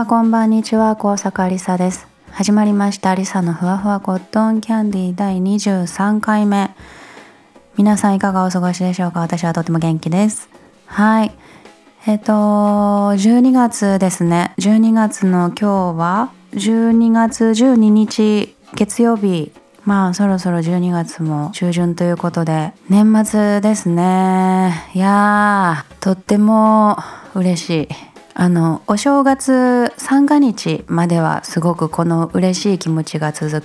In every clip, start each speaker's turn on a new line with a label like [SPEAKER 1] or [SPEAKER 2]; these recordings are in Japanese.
[SPEAKER 1] はこんばんにちは、高坂りさです。始まりました、りさのふわふわコットンキャンディー第23回目。皆さんいかがお過ごしでしょうか？私はとても元気です。はい。えっ、と、12月ですね。12月の今日は、12月12日月曜日。まあそろそろ12月も中旬ということで、年末ですね。いやー、とっても嬉しい。あのお正月三が日まではすごくこの嬉しい気持ちが続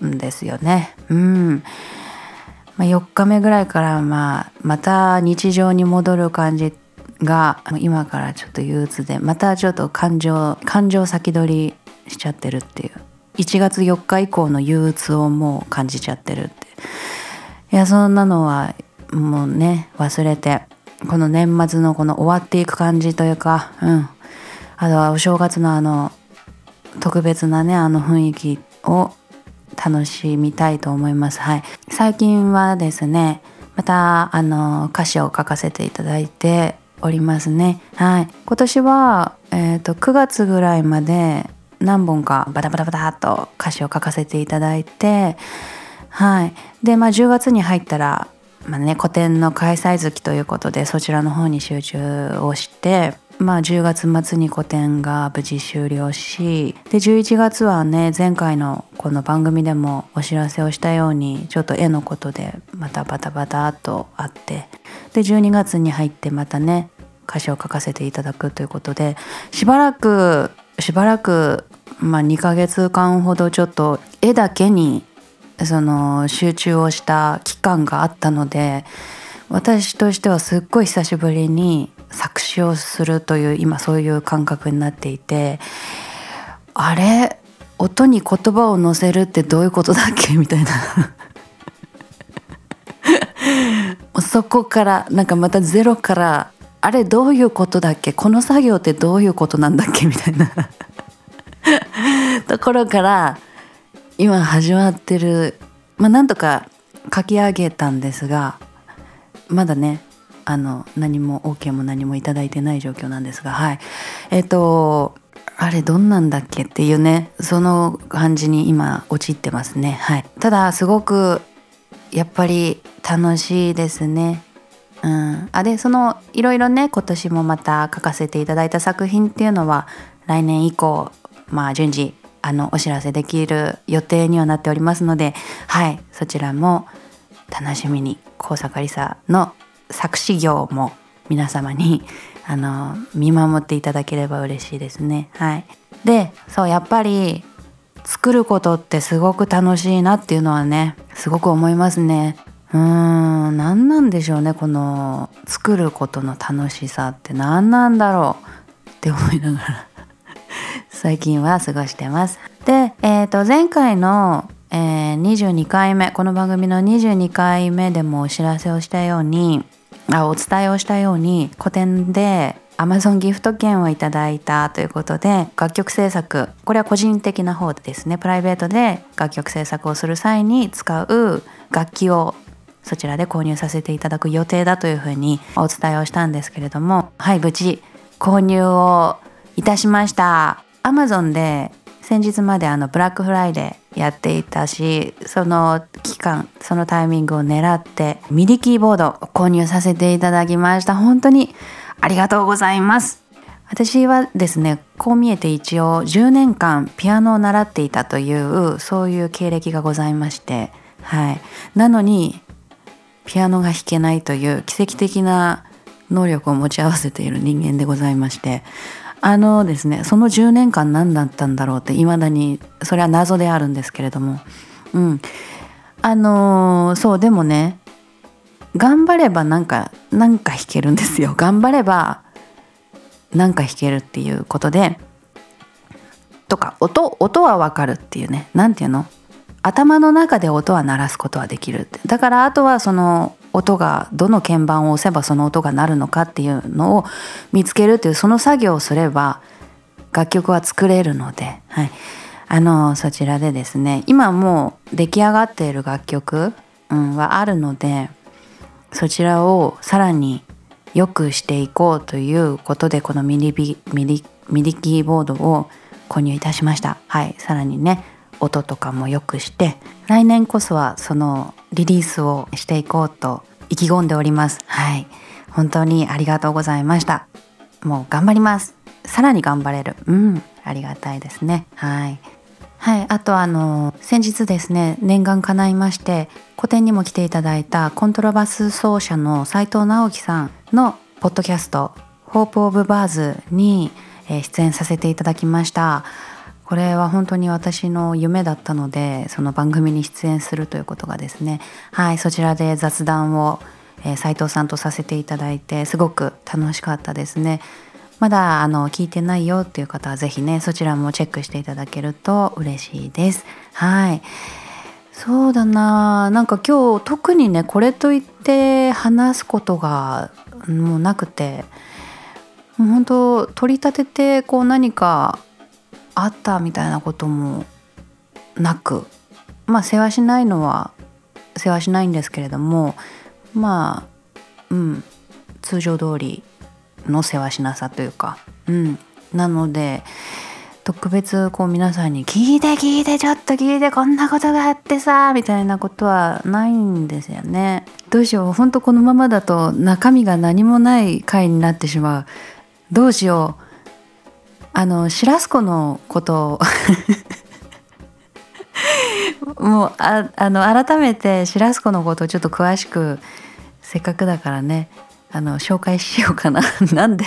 [SPEAKER 1] くんですよね。うん。まあ、4日目ぐらいからまあまた日常に戻る感じが今からちょっと憂鬱でまたちょっと感情感情先取りしちゃってるっていう1月4日以降の憂鬱をもう感じちゃってるっていやそんなのはもうね忘れてこの年末のこの終わっていく感じというか、うん。あとはお正月のあの、特別なね、あの雰囲気を楽しみたいと思います。はい。最近はですね、また、あの、歌詞を書かせていただいておりますね。はい。今年は、えっ、ー、と、9月ぐらいまで何本かバタバタバタっと歌詞を書かせていただいて、はい。で、まあ10月に入ったら、まあね、個展の開催月ということでそちらの方に集中をして、まあ、10月末に個展が無事終了しで11月はね前回のこの番組でもお知らせをしたようにちょっと絵のことでまたバタバタとあってで12月に入ってまたね歌詞を書かせていただくということでしばらくしばらく、まあ、2ヶ月間ほどちょっと絵だけにその集中をした期間があったので私としてはすっごい久しぶりに作詞をするという今そういう感覚になっていてあれ？音に言葉を乗せるってどういうことだっけ？みたいな。そこからなんかまたゼロからあれどういうことだっけ？この作業ってどういうことなんだっけ？みたいな。ところから今始まってるまあなんとか書き上げたんですがまだねあの何も OK も何も頂いてない状況なんですがはい。えっ、ー、とあれどんなんだっけっていうねその感じに今陥ってますね。はい。ただすごくやっぱり楽しいですね。うん、あでそのいろいろね今年もまた書かせていただいた作品っていうのは来年以降まあ順次あのお知らせできる予定にはなっておりますのではいそちらも楽しみに高坂りさの作詞業も皆様に あの見守っていただければ嬉しいですね。はい。でそうやっぱり作ることってすごく楽しいなっていうのはねすごく思いますね。うーん何なんでしょうねこの作ることの楽しさって何なんだろうって思いながら。最近は過ごしてます。で、えー、と前回の、えー、22回目この番組の22回目でもお知らせをしたようにあお伝えをしたように個展で Amazon ギフト券をいただいたということで楽曲制作これは個人的な方でですねプライベートで楽曲制作をする際に使う楽器をそちらで購入させていただく予定だというふうにお伝えをしたんですけれどもはい無事購入をいたしました。アマゾンで先日まであのブラックフライデーやっていたしその期間そのタイミングを狙ってミディキーボードを購入させていただきました。本当にありがとうございます。私はですねこう見えて一応10年間ピアノを習っていたというそういう経歴がございましてはい。なのにピアノが弾けないという奇跡的な能力を持ち合わせている人間でございましてあのですねその10年間何だったんだろうっていまだにそれは謎であるんですけれども。うん。あのー、そうでもね頑張ればなんかなんか弾けるんですよ。頑張ればなんか弾けるっていうことでとか音音はわかるっていうね。何て言うの？頭の中で音は鳴らすことはできるって。だからあとはその音がどの鍵盤を押せばその音が鳴るのかっていうのを見つけるっていうその作業をすれば楽曲は作れるので、はい、あのそちらでですね今もう出来上がっている楽曲、うん、はあるのでそちらをさらに良くしていこうということでこのミリビリミディキーボードを購入いたしました。はい。さらにね音とかも良くして来年こそはそのリリースをしていこうと意気込んでおります。はい。本当にありがとうございました。もう頑張ります。さらに頑張れる。うん。ありがたいですね。はい。はい。あとあの先日ですね念願叶いまして個展にも来ていただいたコントラバス奏者の斉藤直樹さんのポッドキャスト「ホープ・オブ・バーズ」に出演させていただきました。これは本当に私の夢だったのでその番組に出演するということがですねはいそちらで雑談をえー、斉藤さんとさせていただいてすごく楽しかったですね。まだあの聞いてないよっていう方は是非ねそちらもチェックしていただけると嬉しいです。はいそうだななんか今日特にねこれといって話すことがもうなくてもう本当取り立ててこう何かあったみたいなこともなくまあ世話しないのは世話しないんですけれどもまあうん通常通りの世話しなさというかうんなので特別こう皆さんに「聞いて聞いてちょっと聞いてこんなことがあってさ」みたいなことはないんですよね。どうしよう本当このままだと中身が何もない回になってしまう。どうしようあのシラスコのことを もうああの改めてシラスコのことをちょっと詳しくせっかくだからねあの紹介しようかな。なんで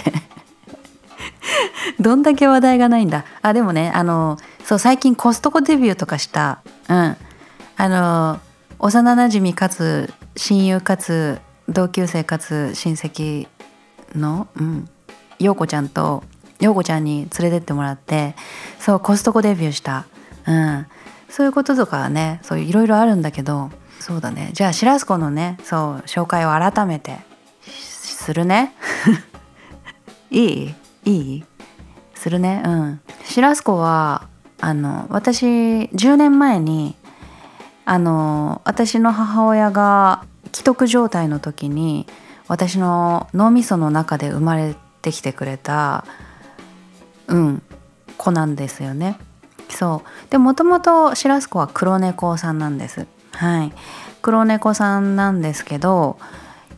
[SPEAKER 1] どんだけ話題がないんだ。あでもねあのそう最近コストコデビューとかした。うん。あの幼なじみかつ親友かつ同級生かつ親戚の、うん、陽子ちゃんと陽子ちゃんに連れてってもらってそうコストコデビューした、うん、そういうこととかねそういろいろあるんだけどそうだね。じゃあシラスコのねそう紹介を改めてするね。いい？いい？するね。うん。シラスコはあの私10年前にあの私の母親が既得状態の時に私の脳みその中で生まれてきてくれたうん。子なんですよね。そう。でもともとシラスコは黒猫さんなんです。はい。黒猫さんなんですけど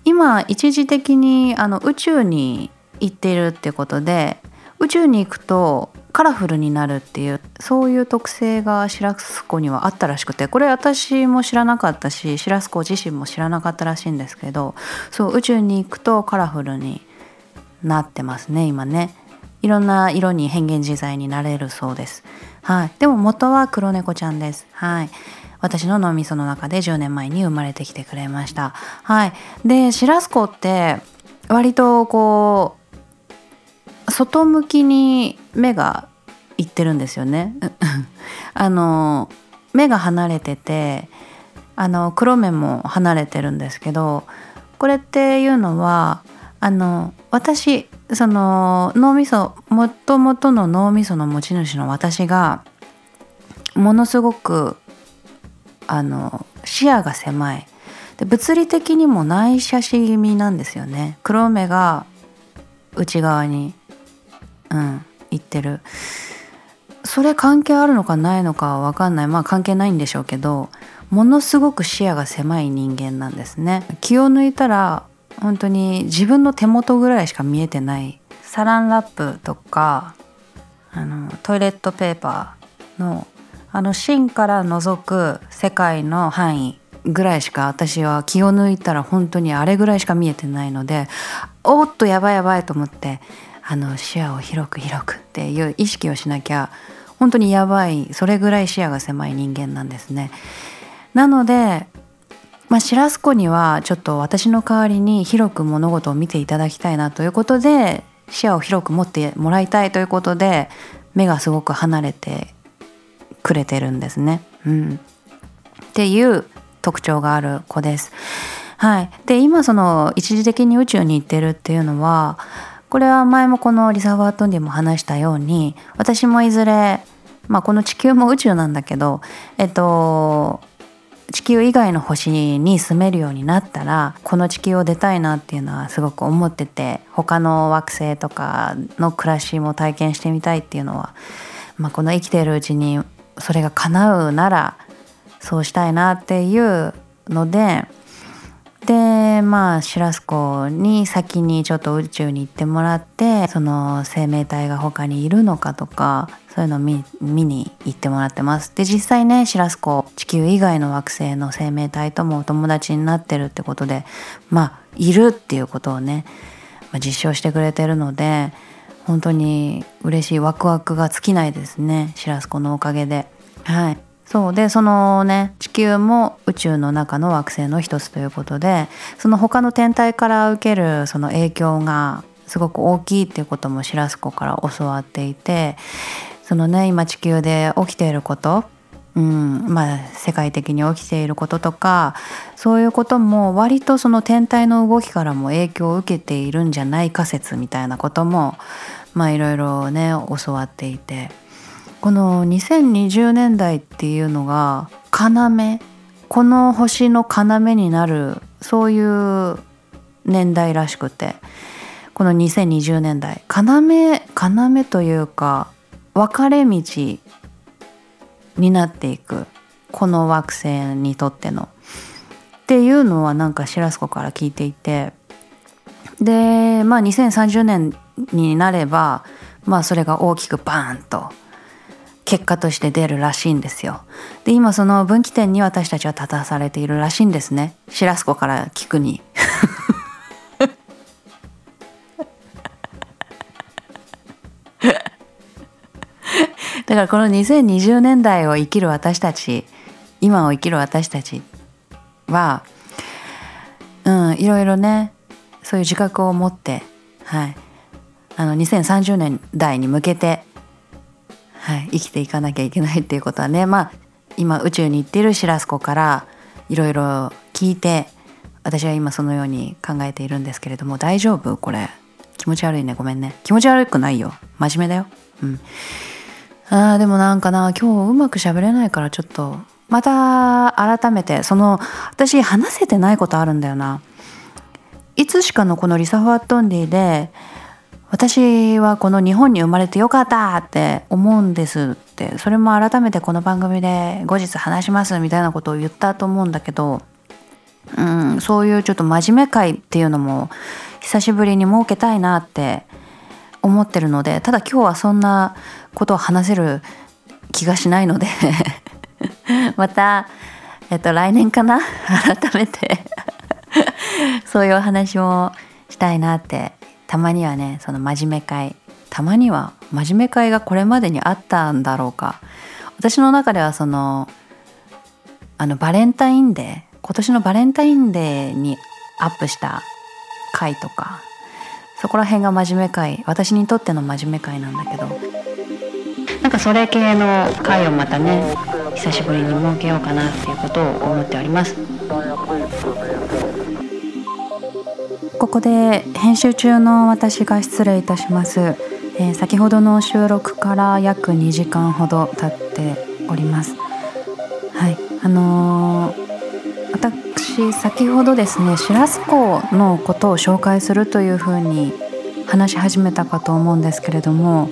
[SPEAKER 1] 今一時的にあの宇宙に行っているってことで宇宙に行くとカラフルになるっていうそういう特性がシラスコにはあったらしくてこれ私も知らなかったしシラスコ自身も知らなかったらしいんですけどそう宇宙に行くとカラフルになってますね今ね。いろんな色に変幻自在になれるそうですはい、でも元は黒猫ちゃんです。はい。私の脳みその中で10年前に生まれてきてくれました。はい。で、シラスコって割とこう外向きに目がいってるんですよね。あの目が離れててあの黒目も離れてるんですけどこれっていうのはあの私その脳みそもともとの脳みその持ち主の私がものすごくあの視野が狭い。で物理的にも内斜視気味なんですよね。黒目が内側にうんいってる。それ関係あるのかないのかは分かんない。まあ関係ないんでしょうけどものすごく視野が狭い人間なんですね。気を抜いたら本当に自分の手元ぐらいしか見えてないサランラップとかあのトイレットペーパーのあの芯から覗く世界の範囲ぐらいしか私は気を抜いたら本当にあれぐらいしか見えてないのでおっとやばいやばいと思ってあの視野を広く広くっていう意識をしなきゃ本当にやばいそれぐらい視野が狭い人間なんですね。なのでまあ、シラスコにはちょっと私の代わりに広く物事を見ていただきたいなということで視野を広く持ってもらいたいということで目がすごく離れてくれてるんですね。うん、っていう特徴がある子です。はい、で今その一時的に宇宙に行ってるっていうのはこれは前もこのリサーバートンでも話したように私もいずれ、まあ、この地球も宇宙なんだけどえっと地球以外の星に住めるようになったらこの地球を出たいなっていうのはすごく思ってて他の惑星とかの暮らしも体験してみたいっていうのは、まあ、この生きてるうちにそれが叶うならそうしたいなっていうのででまあシュラスコに先にちょっと宇宙に行ってもらってその生命体が他にいるのかとかそういうのを見に行ってもらってます。で実際ねシュラスコ地球以外の惑星の生命体ともお友達になってるってことでまあいるっていうことをね、まあ、実証してくれてるので本当に嬉しいワクワクが尽きないですねシュラスコのおかげで。はい。そうでそのね地球も宇宙の中の惑星の一つということでその他の天体から受けるその影響がすごく大きいっていうこともシラスコから教わっていてそのね今地球で起きていることうんまあ、世界的に起きていることとかそういうことも割とその天体の動きからも影響を受けているんじゃないか説みたいなこともまあいろいろね教わっていて。この2020年代っていうのが要この星の要になるそういう年代らしくて。この2020年代要要というか分かれ道になっていく。この惑星にとっての。っていうのはなんか白子から聞いていて。でまあ2030年になればまあそれが大きくバーンと結果として出るらしいんですよ。で今その分岐点に私たちは立たされているらしいんですね。シラスコから聞くに。だからこの2020年代を生きる私たち今を生きる私たちはうんいろいろねそういう自覚を持ってはいあの2030年代に向けてはい、生きていかなきゃいけないっていうことはねまあ今宇宙に行っているシラスコからいろいろ聞いて私は今そのように考えているんですけれども大丈夫？これ。気持ち悪いね。ごめんね。気持ち悪くないよ。真面目だよ。うん。あでもなんかな今日うまく喋れないからちょっとまた改めてその私話せてないことあるんだよな。いつしかのこのリサ・ファットンディで私はこの日本に生まれてよかったって思うんですって。それも改めてこの番組で後日話しますみたいなことを言ったと思うんだけど、うん、そういうちょっと真面目会っていうのも久しぶりに設けたいなって思ってるのでただ今日はそんなことを話せる気がしないので また、えっと、来年かな？改めて。そういうお話もしたいなってたまにはねその真面目会。たまには真面目会がこれまでにあったんだろうか。私の中ではそのあのバレンタインデー今年のバレンタインデーにアップした回とかそこら辺が真面目会私にとっての真面目会なんだけど。なんかそれ系の回をまたね久しぶりに設けようかなっていうことを思っております。ここで編集中の私が失礼いたします、えー、先ほどの収録から約2時間ほど経っております。はい。あのー、私先ほどですねシラスコのことを紹介するというふうに話し始めたかと思うんですけれども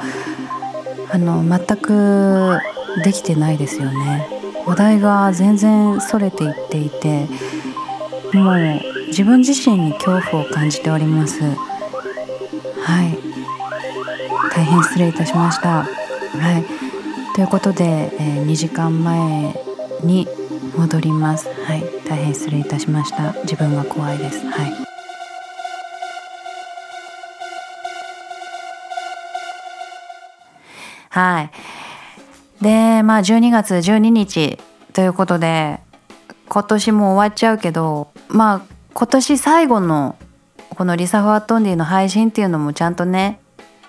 [SPEAKER 1] あの全くできてないですよね。話題が全然それていっていてもう自分自身に恐怖を感じております。はい。大変失礼いたしました。はい。ということで、えー、2時間前に戻ります。はい。大変失礼いたしました。自分が怖いです。はい。はい。でまあ12月12日ということで今年も終わっちゃうけどまあ今年最後のこのリサ・ファットンディの配信っていうのもちゃんとね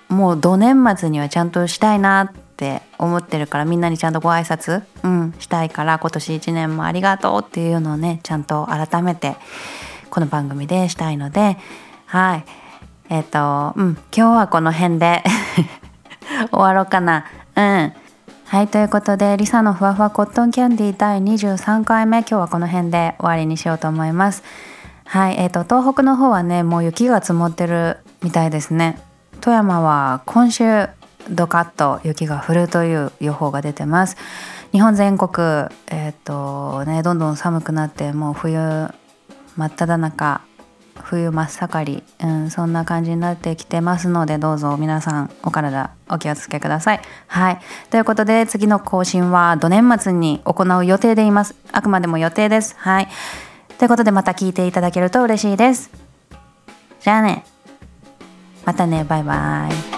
[SPEAKER 1] もう土年末にはちゃんとしたいなって思ってるからみんなにちゃんとご挨拶、うん、したいから今年1年もありがとうっていうのをねちゃんと改めてこの番組でしたいのではい。えっ、ー、とうん今日はこの辺で 終わろうかな。うん。はいということでリサのふわふわコットンキャンディー第23回目今日はこの辺で終わりにしようと思います。はいえーと、東北の方はねもう雪が積もってるみたいですね富山は今週ドカッと雪が降るという予報が出てます日本全国え、ー、とねどんどん寒くなってもう冬真っ只中冬真っ盛り、うん、そんな感じになってきてますのでどうぞ皆さんお体お気をつけください。はいということで次の更新は土年末に行う予定でいます。あくまでも予定です。はいということでまた聞いていただけると嬉しいです。じゃあねまたねバイバイ。